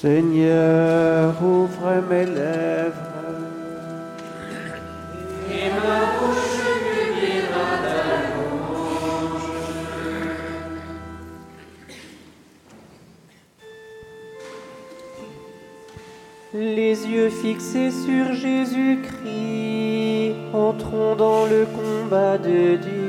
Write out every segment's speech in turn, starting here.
Seigneur, ouvre mes lèvres. Et ma bouche publiera ta. Les yeux fixés sur Jésus-Christ, entrons dans le combat de Dieu.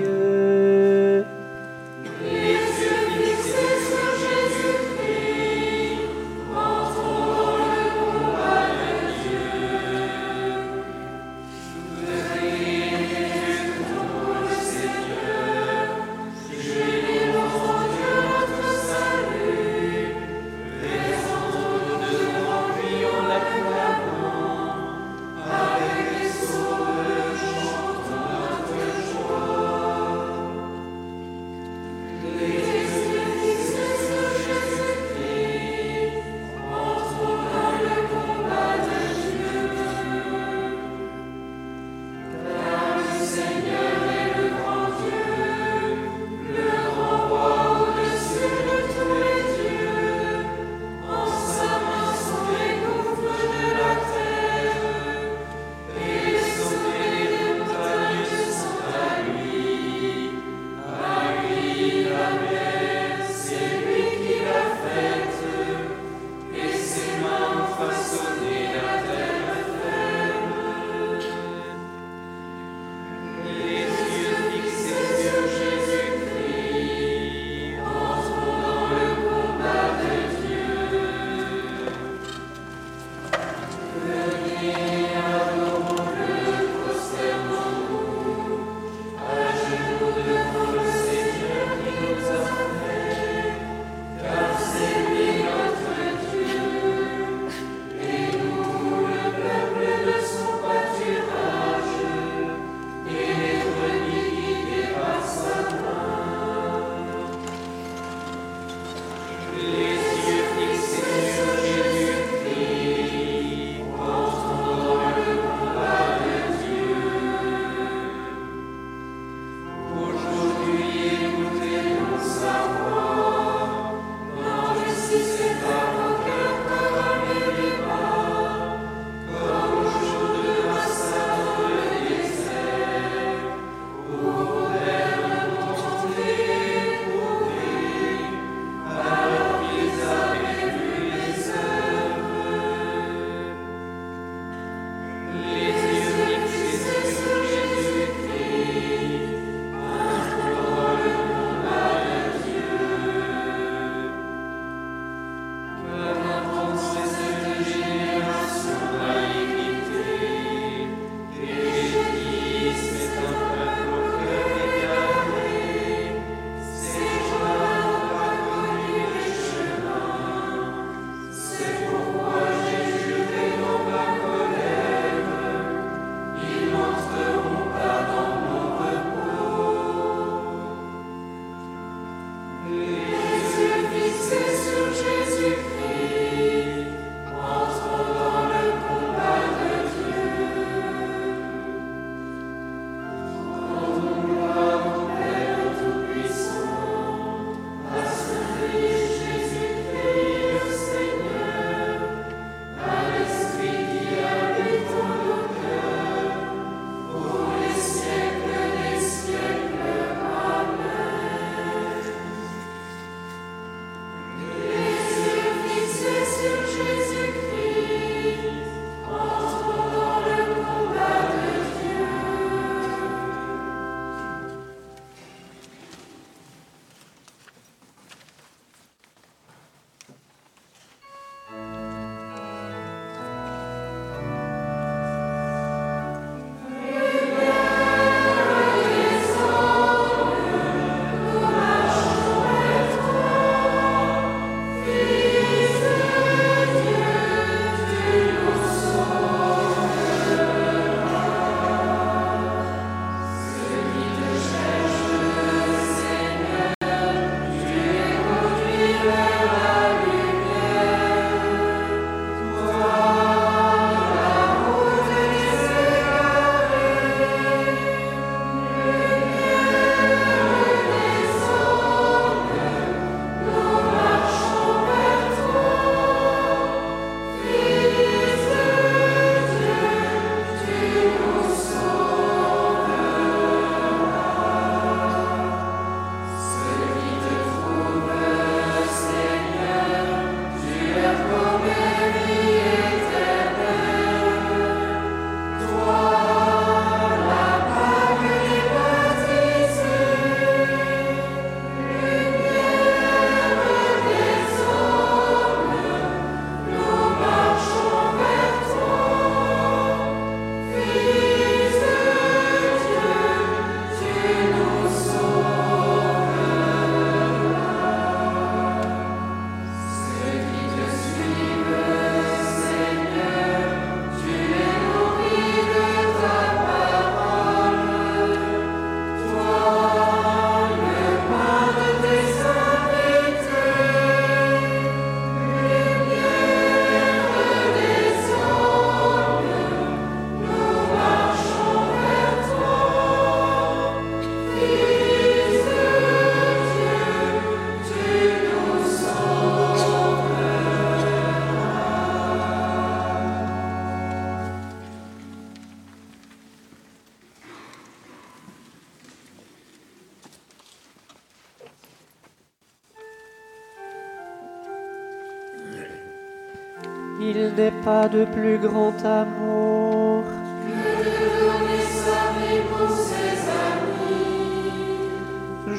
n'ai pas de plus grand amour que de donner sa vie pour ses amis.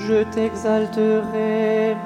Je t'exalterai,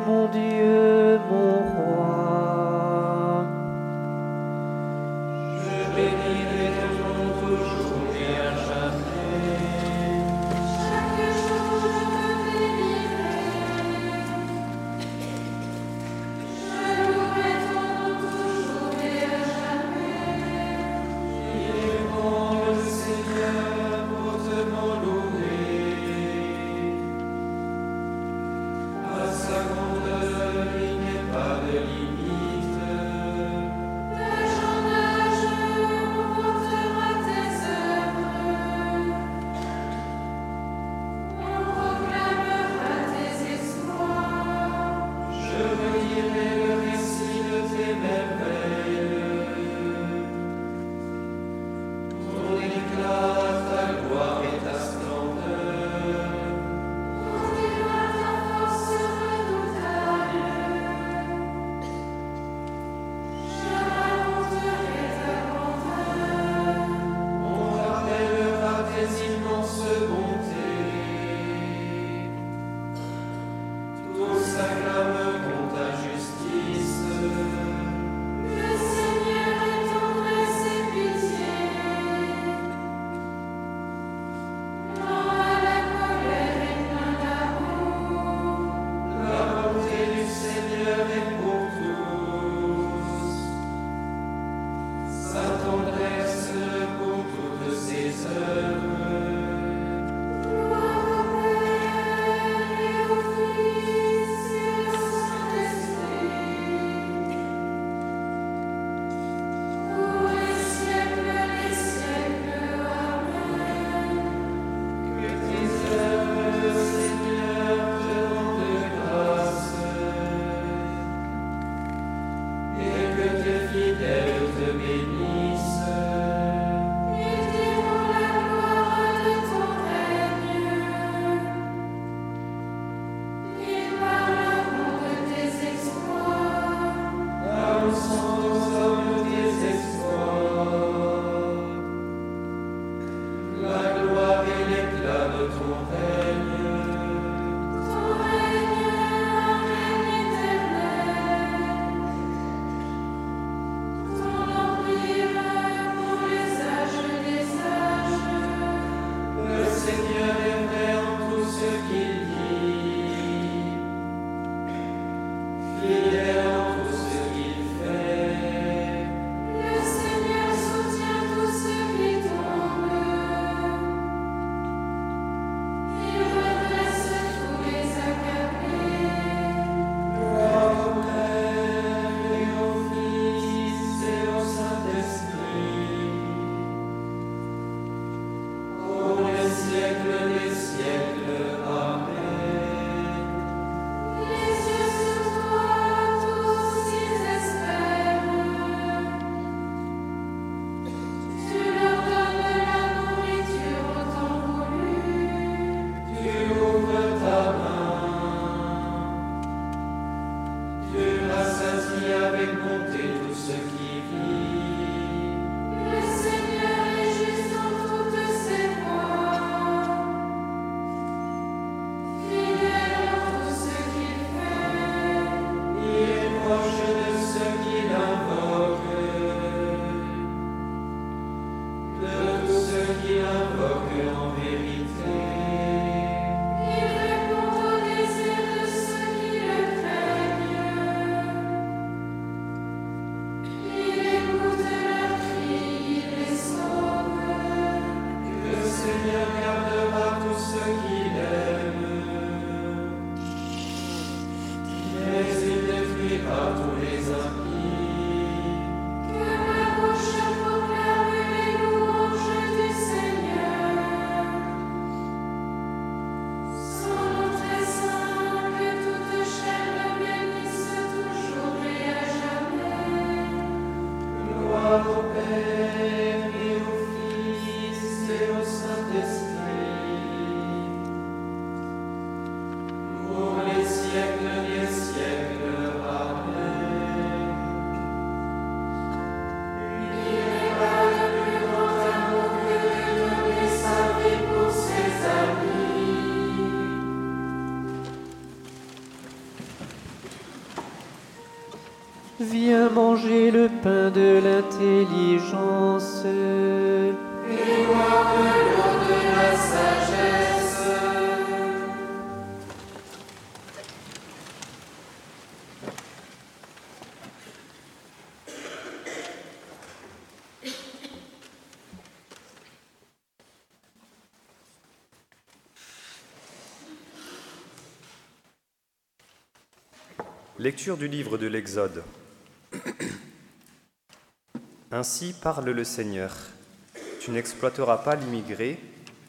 le pain de l'intelligence. L'eau de la sagesse. Lecture du livre de l'Exode. Ainsi parle le Seigneur. Tu n'exploiteras pas l'immigré,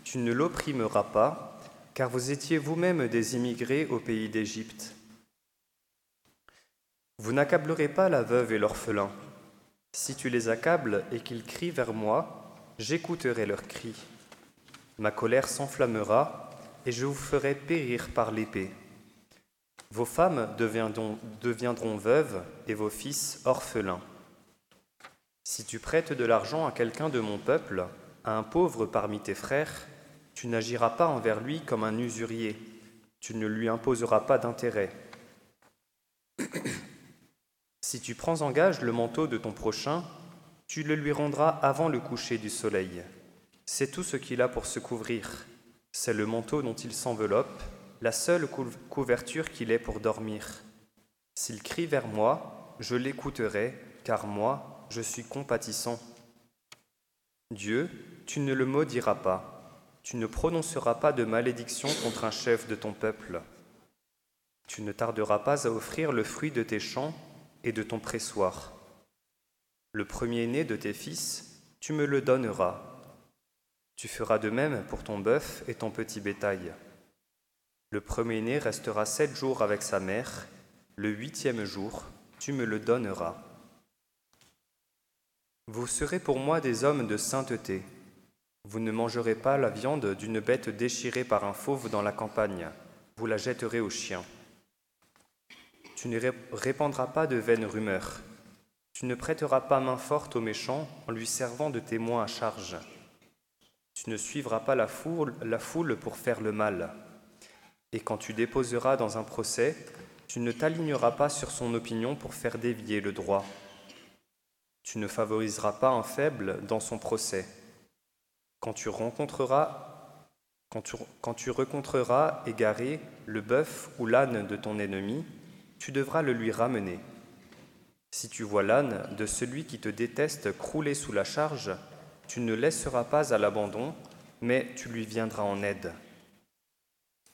tu ne l'opprimeras pas, car vous étiez vous-même des immigrés au pays d'Égypte. Vous n'accablerez pas la veuve et l'orphelin. Si tu les accables et qu'ils crient vers moi, j'écouterai leurs cris. Ma colère s'enflammera et je vous ferai périr par l'épée. Vos femmes deviendront, deviendront, veuves et vos fils orphelins. Si tu prêtes de l'argent à quelqu'un de mon peuple, à un pauvre parmi tes frères, tu n'agiras pas envers lui comme un usurier, tu ne lui imposeras pas d'intérêt. si tu prends en gage le manteau de ton prochain, tu le lui rendras avant le coucher du soleil. C'est tout ce qu'il a pour se couvrir, c'est le manteau dont il s'enveloppe la seule couverture qu'il ait pour dormir. S'il crie vers moi, je l'écouterai, car moi, je suis compatissant. Dieu, tu ne le maudiras pas, tu ne prononceras pas de malédiction contre un chef de ton peuple. Tu ne tarderas pas à offrir le fruit de tes champs et de ton pressoir. Le premier-né de tes fils, tu me le donneras. Tu feras de même pour ton bœuf et ton petit bétail. Le premier-né restera sept jours avec sa mère, le huitième jour, tu me le donneras. Vous serez pour moi des hommes de sainteté. Vous ne mangerez pas la viande d'une bête déchirée par un fauve dans la campagne, vous la jetterez aux chiens. Tu ne répandras pas de vaines rumeurs. Tu ne prêteras pas main forte au méchant en lui servant de témoin à charge. Tu ne suivras pas la foule pour faire le mal. Et quand tu déposeras dans un procès, tu ne t'aligneras pas sur son opinion pour faire dévier le droit. Tu ne favoriseras pas un faible dans son procès. Quand tu rencontreras quand tu, égaré le bœuf ou l'âne de ton ennemi, tu devras le lui ramener. Si tu vois l'âne de celui qui te déteste crouler sous la charge, tu ne laisseras pas à l'abandon, mais tu lui viendras en aide.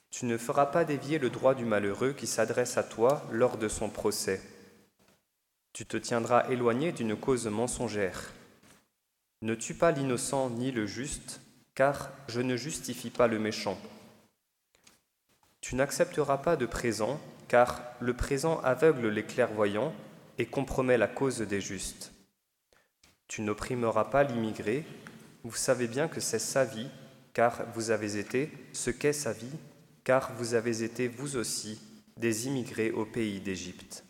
Tu ne feras pas dévier le droit du malheureux qui s'adresse à toi lors de son procès. Tu te tiendras éloigné d'une cause mensongère. Ne tue pas l'innocent ni le juste, car je ne justifie pas le méchant. Tu n'accepteras pas de présent, car le présent aveugle les clairvoyants et compromet la cause des justes. Tu n'opprimeras pas l'immigré, vous savez bien que c'est sa vie, car vous avez été ce qu'est sa vie car vous avez été vous aussi des immigrés au pays d'Égypte.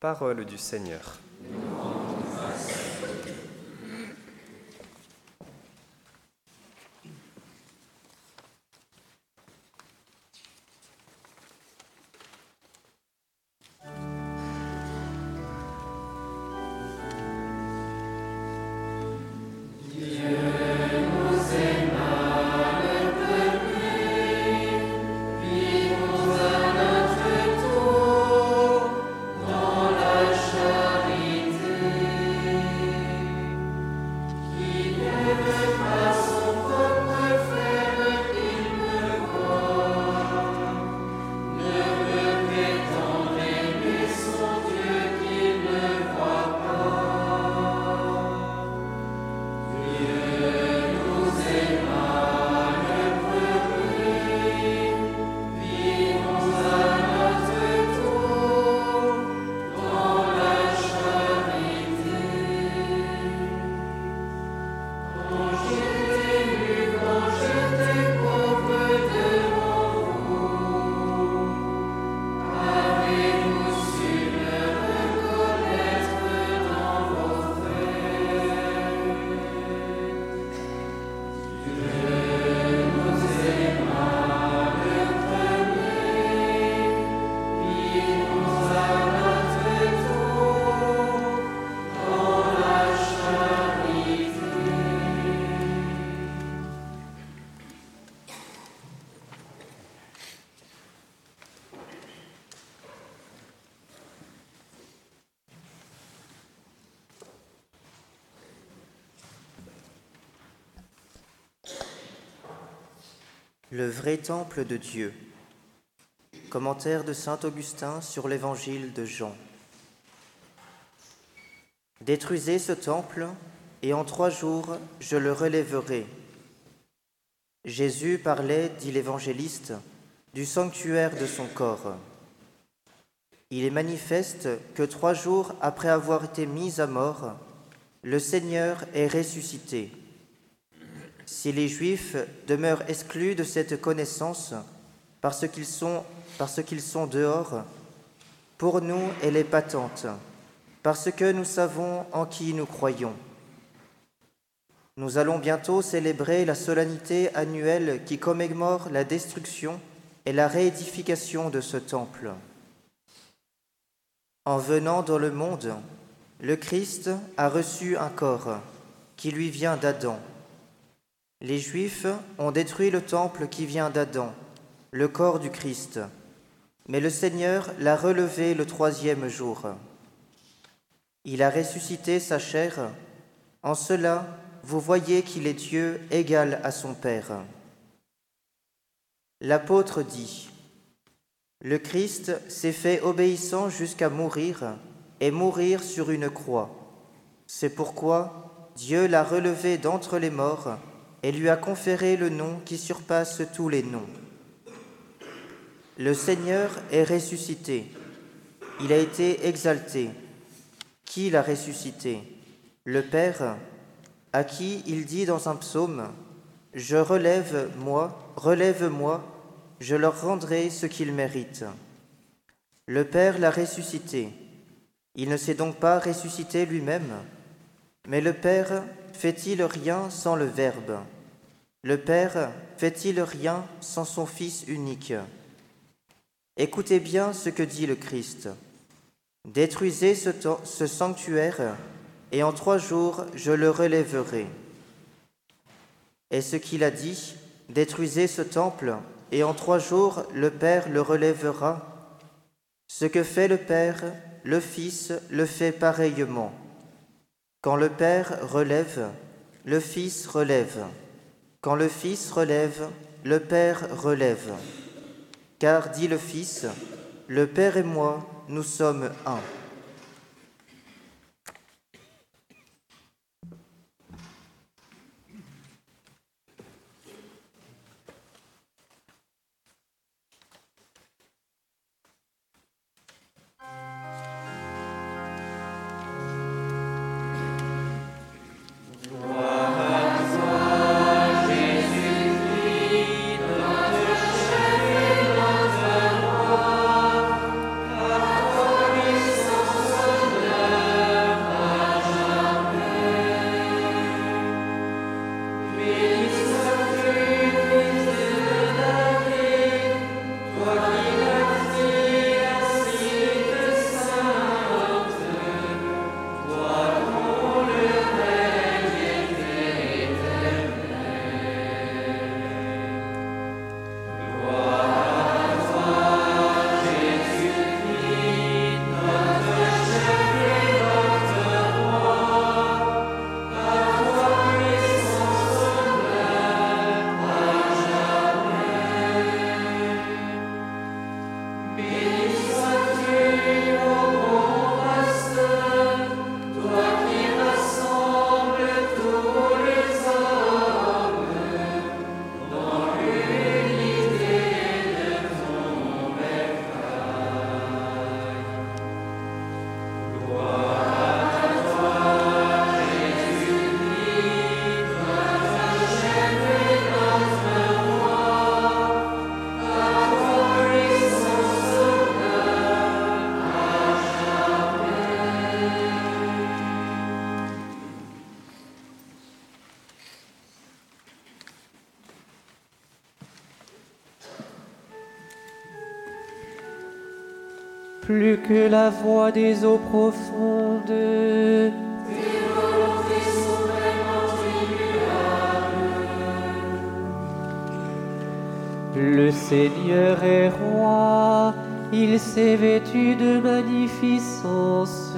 Parole du Seigneur. Le vrai temple de Dieu. Commentaire de Saint Augustin sur l'évangile de Jean. Détruisez ce temple, et en trois jours je le relèverai. Jésus parlait, dit l'évangéliste, du sanctuaire de son corps. Il est manifeste que trois jours après avoir été mis à mort, le Seigneur est ressuscité. Si les Juifs demeurent exclus de cette connaissance parce qu'ils sont, dehors, pour nous elle est patente, parce que nous savons en qui nous croyons. Nous allons bientôt célébrer la solennité annuelle qui commémore la destruction et la réédification de ce temple. En venant dans le monde, le Christ a reçu un corps qui lui vient d'Adam. Les Juifs ont détruit le temple qui vient d'Adam, le corps du Christ, mais le Seigneur l'a relevé le troisième jour. Il a ressuscité sa chair, en cela vous voyez qu'il est Dieu égal à son Père. L'apôtre dit, Le Christ s'est fait obéissant jusqu'à mourir et mourir sur une croix. C'est pourquoi Dieu l'a relevé d'entre les morts et lui a conféré le nom qui surpasse tous les noms. Le Seigneur est ressuscité. Il a été exalté. Qui l'a ressuscité? Le Père, à qui il dit dans un psaume, Je relève, moi, relève-moi, je leur rendrai ce qu'ils méritent. Le Père l'a ressuscité. Il ne s'est donc pas ressuscité lui-même, mais le Père fait-il rien sans le Verbe? Le Père fait-il rien sans son Fils unique? Écoutez bien ce que dit le Christ. Détruisez ce, sanctuaire, et en trois jours je le relèverai. Et ce qu'il a dit, détruisez ce temple, et en trois jours le Père le relèvera. Ce que fait le Père, le Fils le fait pareillement. Quand le Père relève, le Fils relève. Quand le Fils relève, le Père relève. Car, dit le Fils, le Père et moi, nous sommes un. Plus que la voix des eaux profondes. Le Seigneur est roi, il s'est vêtu de magnificence.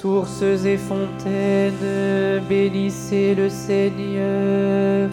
Sources et fontaines, bénissez le Seigneur.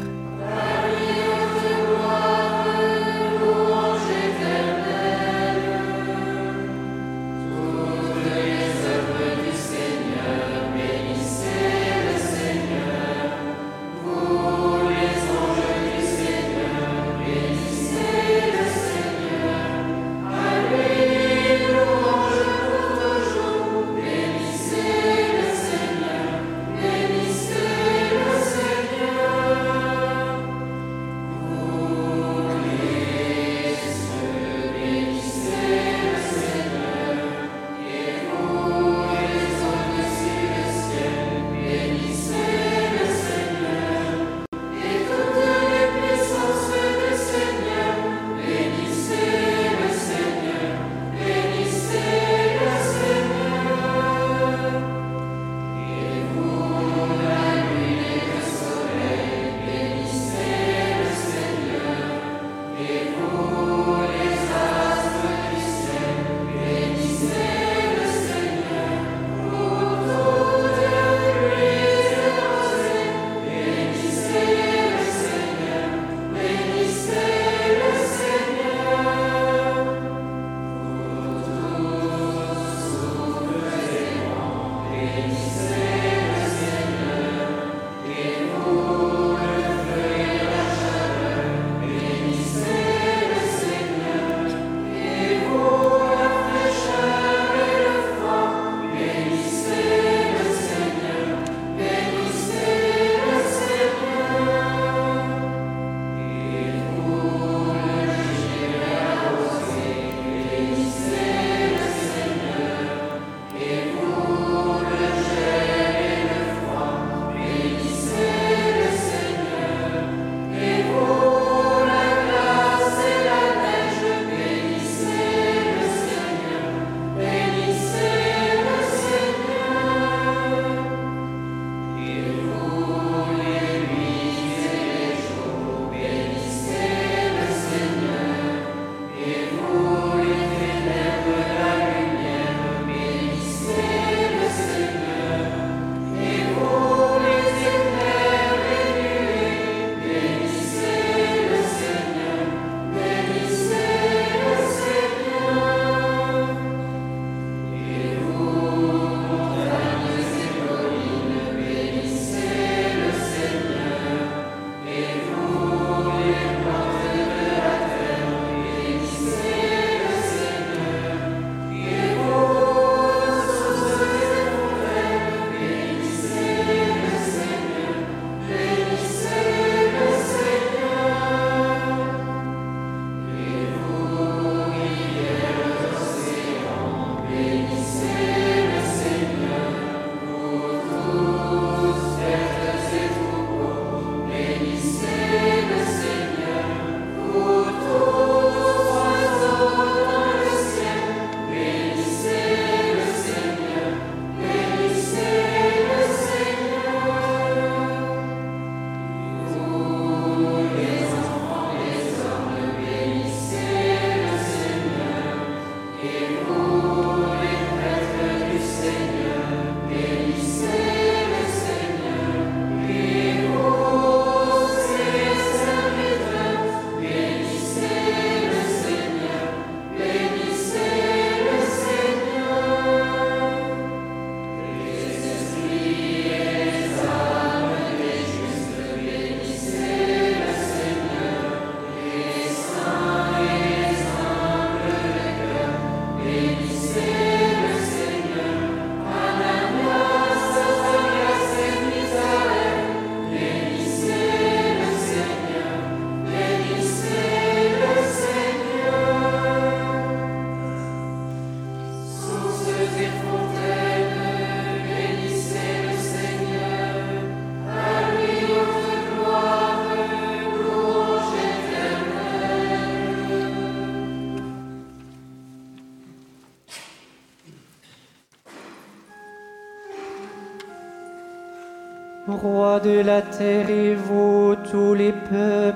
De la terre et vous, tous les peuples.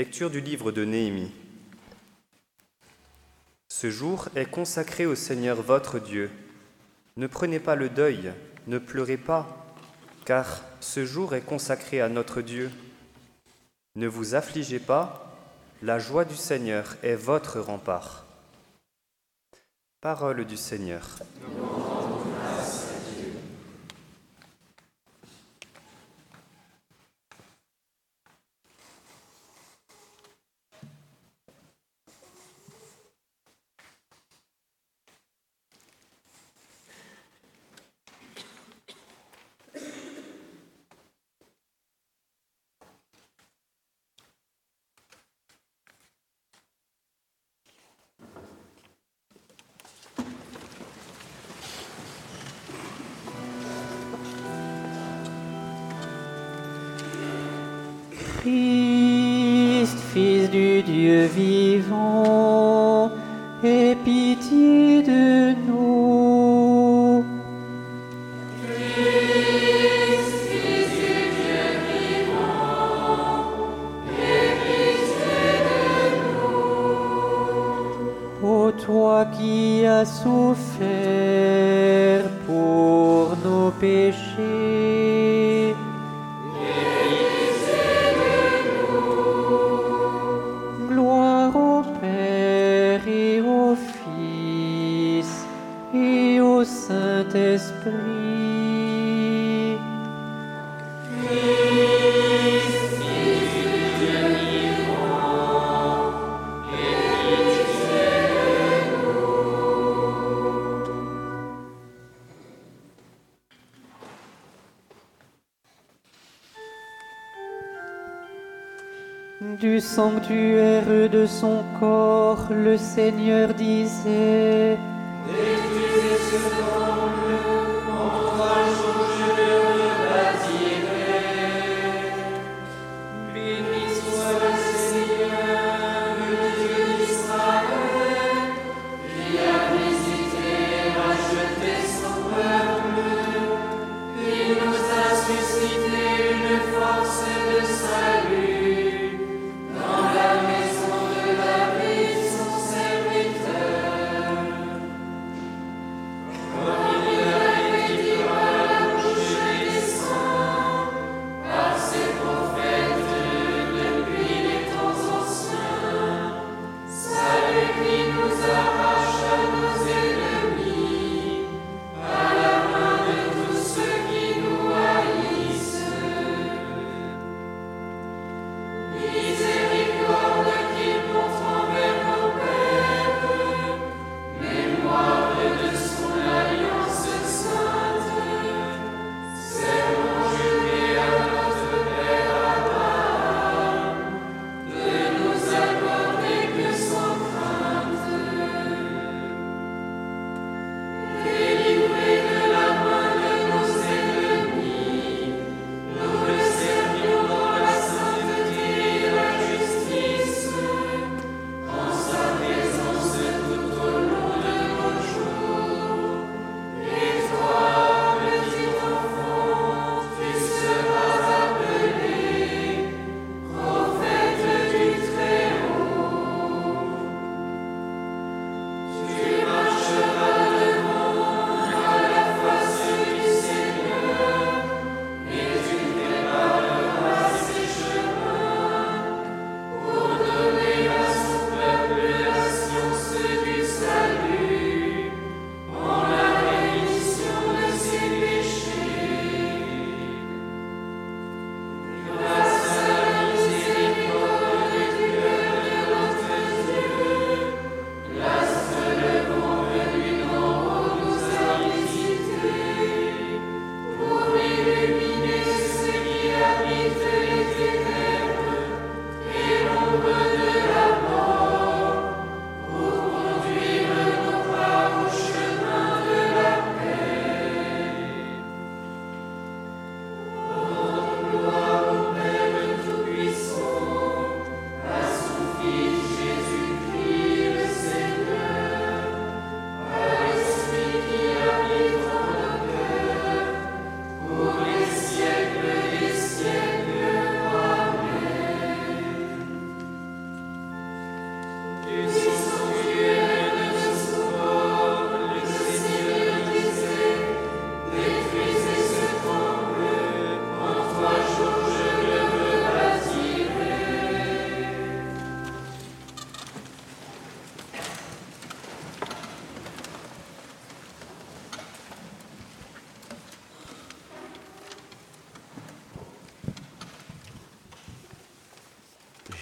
Lecture du livre de Néhémie. Ce jour est consacré au Seigneur votre Dieu. Ne prenez pas le deuil, ne pleurez pas, car ce jour est consacré à notre Dieu. Ne vous affligez pas, la joie du Seigneur est votre rempart. Parole du Seigneur. peace. Sanctuaire de son corps, le Seigneur disait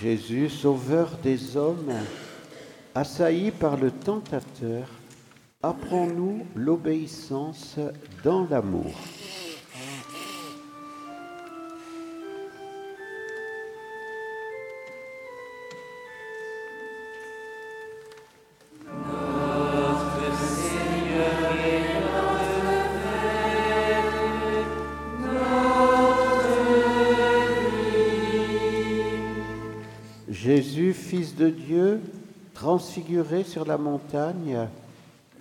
Jésus, sauveur des hommes, assailli par le tentateur, apprends-nous l'obéissance dans l'amour. Transfiguré sur la montagne,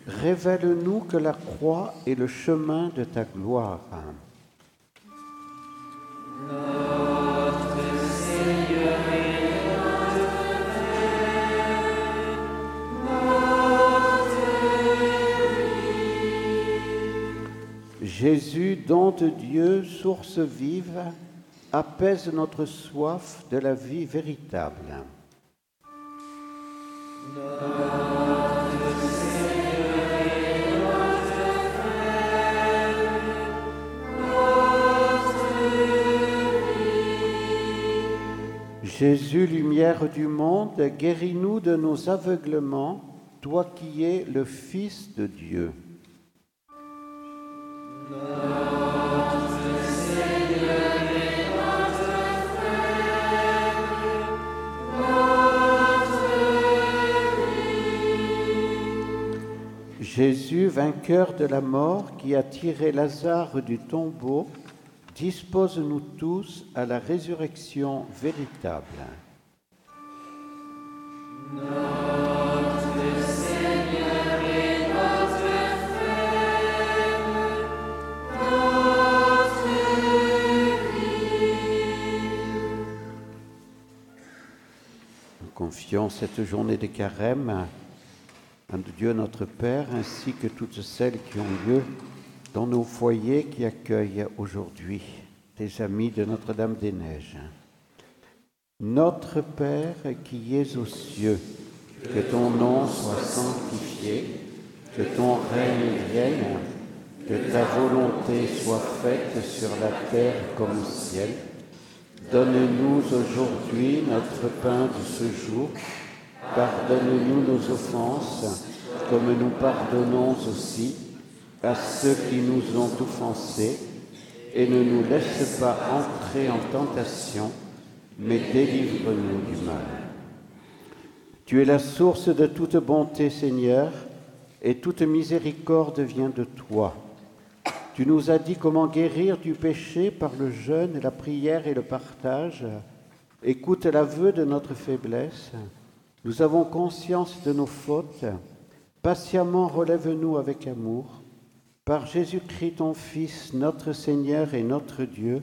révèle-nous que la croix est le chemin de ta gloire. Jésus, don de Dieu, source vive, apaise notre soif de la vie véritable. Jésus, lumière du monde, guéris-nous de nos aveuglements, toi qui es le Fils de Dieu. Jésus, vainqueur de la mort, qui a tiré Lazare du tombeau, dispose-nous tous à la résurrection véritable. Nous confions cette journée de carême à Dieu notre Père, ainsi que toutes celles qui ont lieu dans nos foyers qui accueillent aujourd'hui des amis de Notre-Dame-des-Neiges. Notre Père qui es aux cieux, que ton nom soit sanctifié, que ton règne vienne, que ta volonté soit faite sur la terre comme au ciel. Donne-nous aujourd'hui notre pain de ce jour. Pardonne-nous nos offenses, comme nous pardonnons aussi à ceux qui nous ont offensés, et ne nous laisse pas entrer en tentation, mais délivre-nous du mal. Tu es la source de toute bonté, Seigneur, et toute miséricorde vient de toi. Tu nous as dit comment guérir du péché par le jeûne, la prière et le partage. Écoute l'aveu de notre faiblesse. Nous avons conscience de nos fautes. Patiemment relève-nous avec amour. Par Jésus-Christ, ton Fils, notre Seigneur et notre Dieu,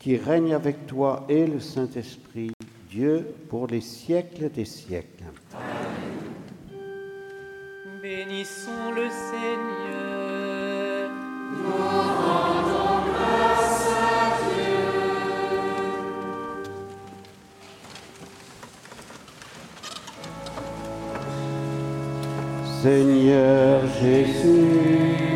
qui règne avec toi et le Saint-Esprit, Dieu pour les siècles des siècles. Bénissons le Seigneur. Seigneur Jésus,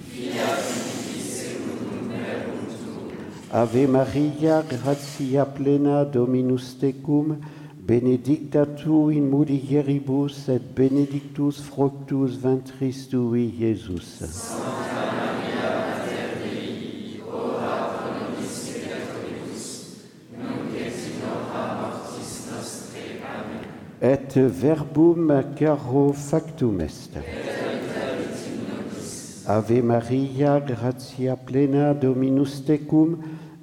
Ave Maria, gratia plena, Dominus tecum, benedicta tu in mulieribus et benedictus fructus ventris tui, Iesus. Et verbum caro factum est. Ave Maria, gratia plena, Dominus tecum,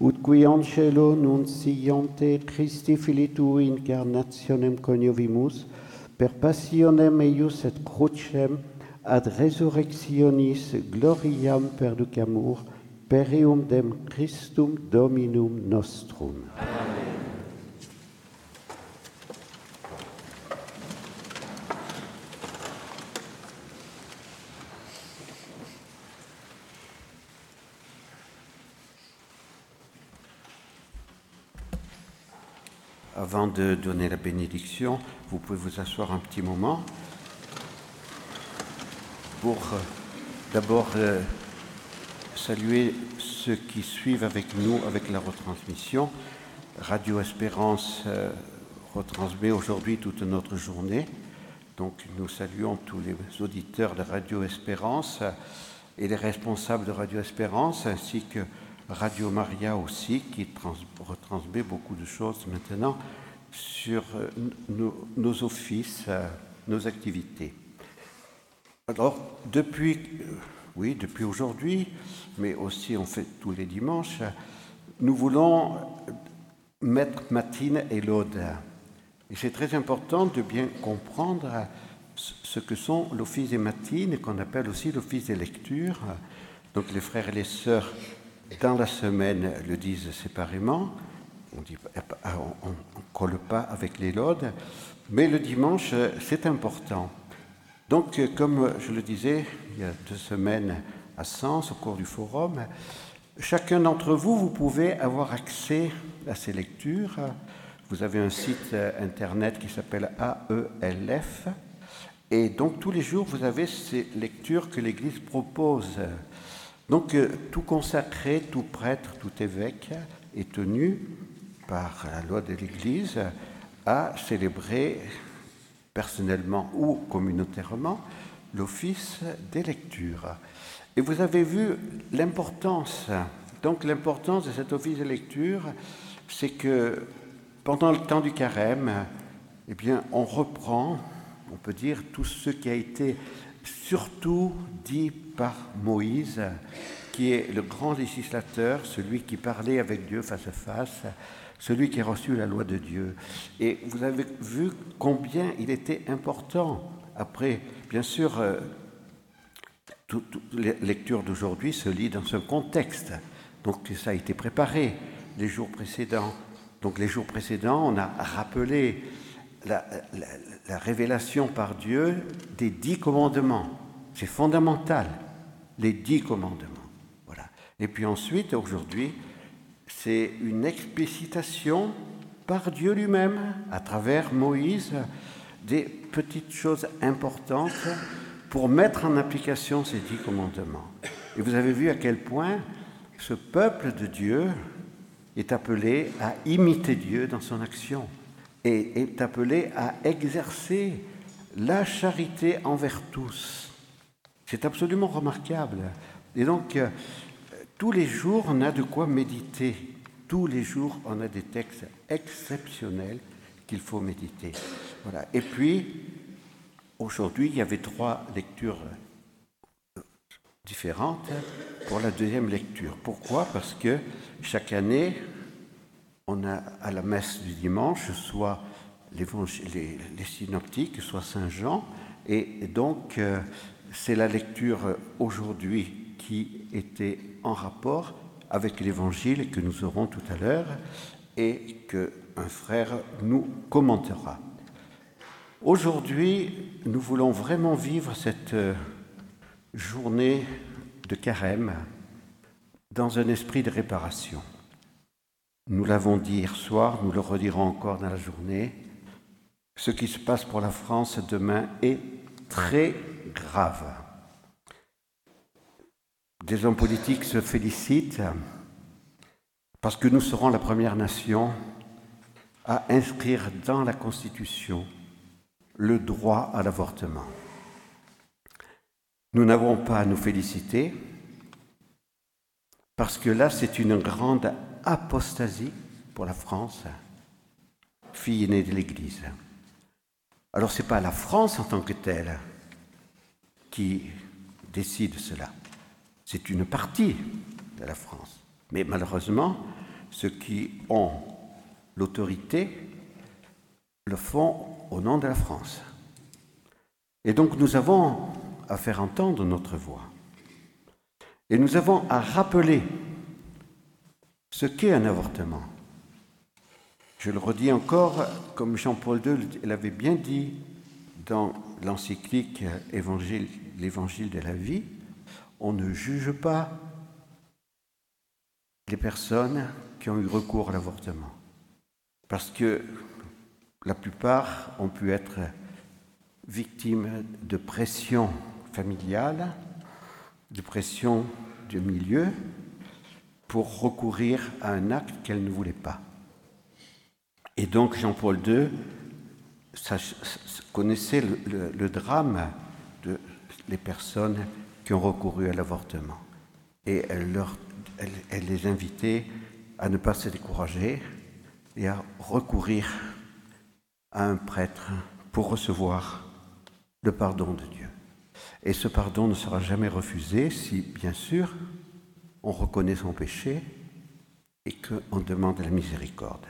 ut qui angelo nunciante Christi fili tuo incarnationem coniovimus, per passionem eius et crucem ad resurrectionis gloriam perducamur, per eum dem Christum Dominum nostrum. Amen. Avant de donner la bénédiction, vous pouvez vous asseoir un petit moment pour euh, d'abord euh, saluer ceux qui suivent avec nous avec la retransmission. Radio Espérance euh, retransmet aujourd'hui toute notre journée. Donc nous saluons tous les auditeurs de Radio Espérance et les responsables de Radio Espérance, ainsi que Radio Maria aussi, qui trans- retransmet beaucoup de choses maintenant sur euh, nos, offices, euh, nos activités. Alors, depuis, euh, oui, depuis aujourd'hui, mais aussi on fait tous les dimanches, nous voulons mettre matine et l'ode. Et c'est très important de bien comprendre ce que sont l'office des matines, qu'on appelle aussi l'office des lectures. Donc les frères et les sœurs, dans la semaine, le disent séparément. On on ne colle pas avec les laudes, mais le dimanche, c'est important. Donc, comme je le disais il y a deux semaines à Sens, au cours du forum, chacun d'entre vous, vous pouvez avoir accès à ces lectures. Vous avez un site internet qui s'appelle AELF. Et donc, tous les jours, vous avez ces lectures que l'Église propose. Donc, euh, tout consacré, tout prêtre, tout évêque est tenu par la loi de l'Église à célébrer personnellement ou communautairement l'office des lectures. Et vous avez vu l'importance. Donc l'importance de cet office de lecture, c'est que pendant le temps du carême, eh bien, on reprend, on peut dire, tout ce qui a été surtout dit par Moïse, qui est le grand législateur, celui qui parlait avec Dieu face à face, celui qui a reçu la loi de Dieu. Et vous avez vu combien il était important. Après, bien sûr, euh, toutes les lectures d'aujourd'hui se lisent dans un contexte. Donc ça a été préparé les jours précédents. Donc les jours précédents, on a rappelé la révélation par Dieu des dix commandements. C'est fondamental, les dix commandements. Voilà. Et puis ensuite, aujourd'hui, c'est une explicitation par Dieu lui-même, à travers Moïse, des petites choses importantes pour mettre en application ces dix commandements. Et vous avez vu à quel point ce peuple de Dieu est appelé à imiter Dieu dans son action et est appelé à exercer la charité envers tous. C'est absolument remarquable. Et donc, euh, tous les jours, on a de quoi méditer. Tous les jours, on a des textes exceptionnels qu'il faut méditer. Voilà. Et puis, aujourd'hui, il y avait trois lectures différentes pour la deuxième lecture. Pourquoi? Parce que chaque année, on a à la messe du dimanche soit les, les, synoptiques, soit Saint Jean, et donc euh, c'est la lecture aujourd'hui qui était en rapport avec l'évangile que nous aurons tout à l'heure et que un frère nous commentera. Aujourd'hui, nous voulons vraiment vivre cette euh, journée de carême dans un esprit de réparation. Nous l'avons dit hier soir, nous le redirons encore dans la journée. Ce qui se passe pour la France demain est très grave. Des hommes politiques se félicitent parce que nous serons la première nation à inscrire dans la Constitution le droit à l'avortement. Nous n'avons pas à nous féliciter parce que là, c'est une grande apostasie pour la France, fille aînée de l'Église. Alors, ce n'est pas la France en tant que telle qui décide cela. C'est une partie de la France. Mais malheureusement, ceux qui ont l'autorité le font au nom de la France. Et donc nous avons à faire entendre notre voix. Et nous avons à rappeler ce qu'est un avortement. Je le redis encore, comme Jean-Paul II l'avait bien dit dans l'encyclique Évangile, l'Évangile de la vie, on ne juge pas les personnes qui ont eu recours à l'avortement. Parce que la plupart ont pu être victimes de pression familiale, de pression du milieu, pour recourir à un acte qu'elles ne voulaient pas. Et donc Jean-Paul II connaissait le, le, drame les personnes qui ont recouru à l'avortement. Et elle, leur, les invitait à ne pas se décourager et à recourir à un prêtre pour recevoir le pardon de Dieu. Et ce pardon ne sera jamais refusé si, bien sûr, on reconnaît son péché et qu'on demande la miséricorde.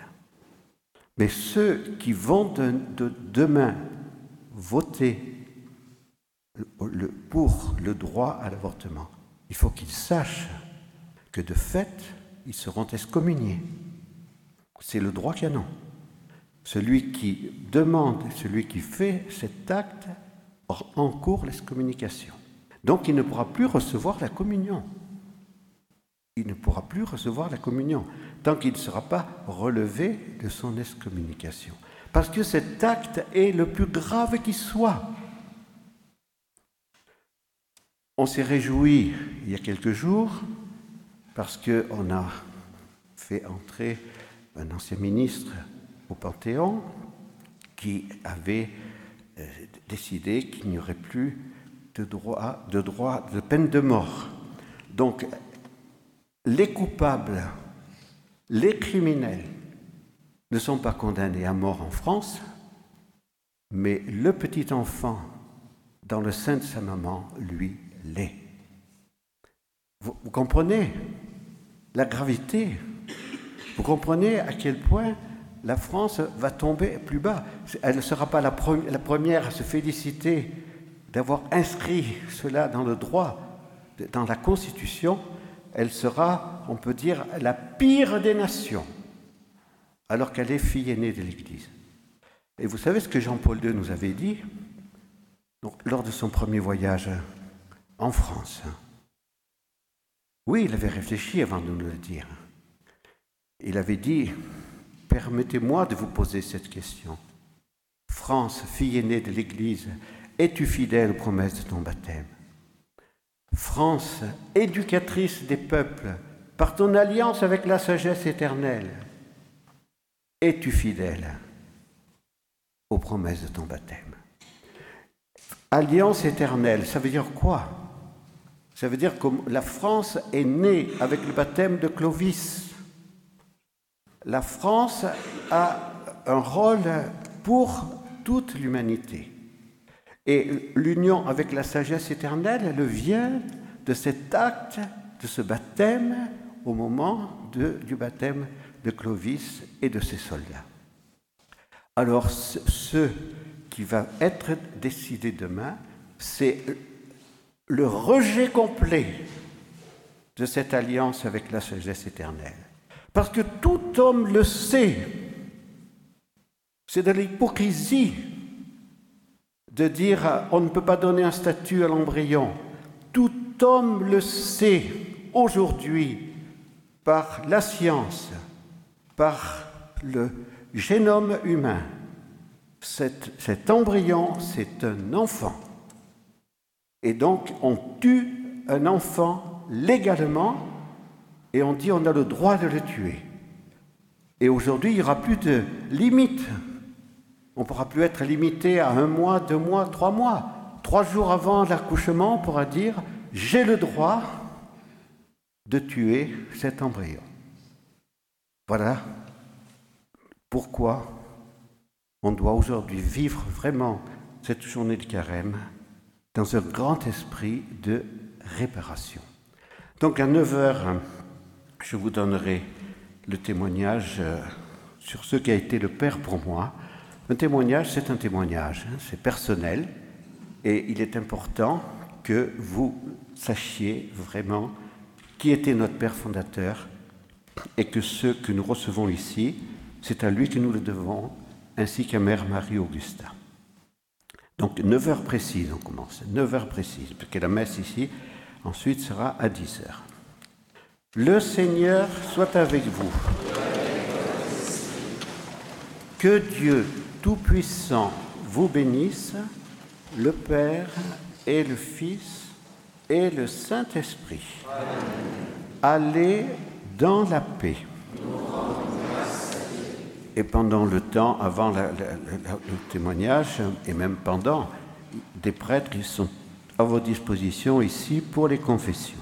Mais ceux qui vont de, de demain voter pour le droit à l'avortement, il faut qu'ils sachent que de fait, ils seront excommuniés. C'est le droit canon. Celui qui demande, celui qui fait cet acte encourt l'excommunication. Donc il ne pourra plus recevoir la communion. Il ne pourra plus recevoir la communion tant qu'il ne sera pas relevé de son excommunication. Parce que cet acte est le plus grave qui soit. On s'est réjoui il y a quelques jours parce qu'on a fait entrer un ancien ministre au Panthéon qui avait euh, décidé qu'il n'y aurait plus de droit, de droit de peine de mort. Donc, les coupables, les criminels ne sont pas condamnés à mort en France, mais le petit enfant dans le sein de sa maman, lui, Vous, comprenez la gravité? Vous comprenez à quel point la France va tomber plus bas? Elle ne sera pas la, pre la première à se féliciter d'avoir inscrit cela dans le droit, dans la Constitution. Elle sera, on peut dire, la pire des nations, alors qu'elle est fille aînée de l'Église. Et vous savez ce que Jean-Paul II nous avait dit? Lors de son premier voyage en France. Oui, il avait réfléchi avant de nous le dire. Il avait dit, permettez-moi de vous poser cette question. France, fille aînée de l'Église, es-tu fidèle aux promesses de ton baptême? France, éducatrice des peuples, par ton alliance avec la sagesse éternelle, es-tu fidèle aux promesses de ton baptême? Alliance éternelle, ça veut dire quoi? Ça veut dire que la France est née avec le baptême de Clovis. La France a un rôle pour toute l'humanité. Et l'union avec la sagesse éternelle, elle vient de cet acte, de ce baptême, au moment du baptême de Clovis et de ses soldats. Alors, ce qui va être décidé demain, c'est le rejet complet de cette alliance avec la sagesse éternelle. Parce que tout homme le sait, c'est de l'hypocrisie de dire on ne peut pas donner un statut à l'embryon. Tout homme le sait aujourd'hui par la science, par le génome humain. Cet, cet embryon, c'est un enfant. Et donc, on tue un enfant légalement et on dit on a le droit de le tuer. Et aujourd'hui, il n'y aura plus de limite. On ne pourra plus être limité à un mois, deux mois, trois mois. Trois jours avant l'accouchement, on pourra dire j'ai le droit de tuer cet embryon. Voilà pourquoi on doit aujourd'hui vivre vraiment cette journée de carême dans un grand esprit de réparation. Donc à 9 heures, je vous donnerai le témoignage sur ce qui a été le Père pour moi. Un témoignage, c'est un témoignage, hein, c'est personnel, et il est important que vous sachiez vraiment qui était notre Père fondateur, et que ce que nous recevons ici, c'est à lui que nous le devons, ainsi qu'à Mère Marie-Augusta. Donc 9 heures précises, on commence, 9 heures précises, parce que la messe ici, ensuite, sera à 10 heures. Le Seigneur soit avec vous. Que Dieu Tout-Puissant vous bénisse, le Père et le Fils et le Saint-Esprit. Allez dans la paix. Et pendant le temps, avant le témoignage, et même pendant, des prêtres ils sont à vos dispositions ici pour les confessions.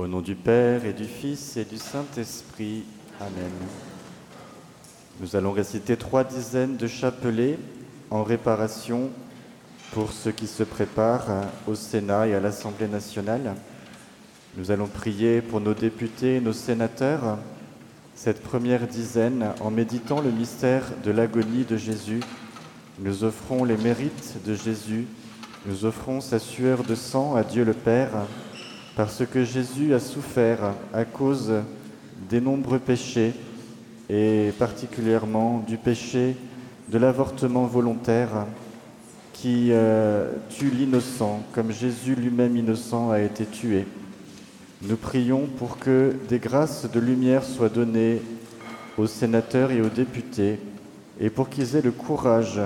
Au nom du Père et du Fils et du Saint-Esprit. Amen. Nous allons réciter trois dizaines de chapelets en réparation pour ceux qui se préparent au Sénat et à l'Assemblée nationale. Nous allons prier pour nos députés et nos sénateurs cette première dizaine en méditant le mystère de l'agonie de Jésus. Nous offrons les mérites de Jésus, nous offrons sa sueur de sang à Dieu le Père, parce que Jésus a souffert à cause des nombreux péchés, et particulièrement du péché de l'avortement volontaire qui euh, tue l'innocent, comme Jésus lui-même innocent a été tué. Nous prions pour que des grâces de lumière soient données aux sénateurs et aux députés, et pour qu'ils aient le courage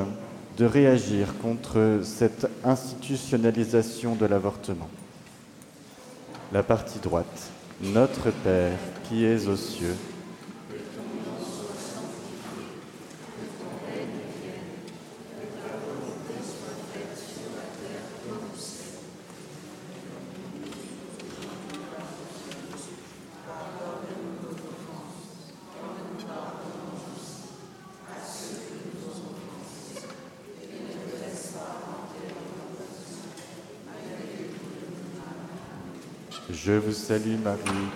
de réagir contre cette institutionnalisation de l'avortement. La partie droite. Notre Père qui es aux cieux, Je vous salue Marie,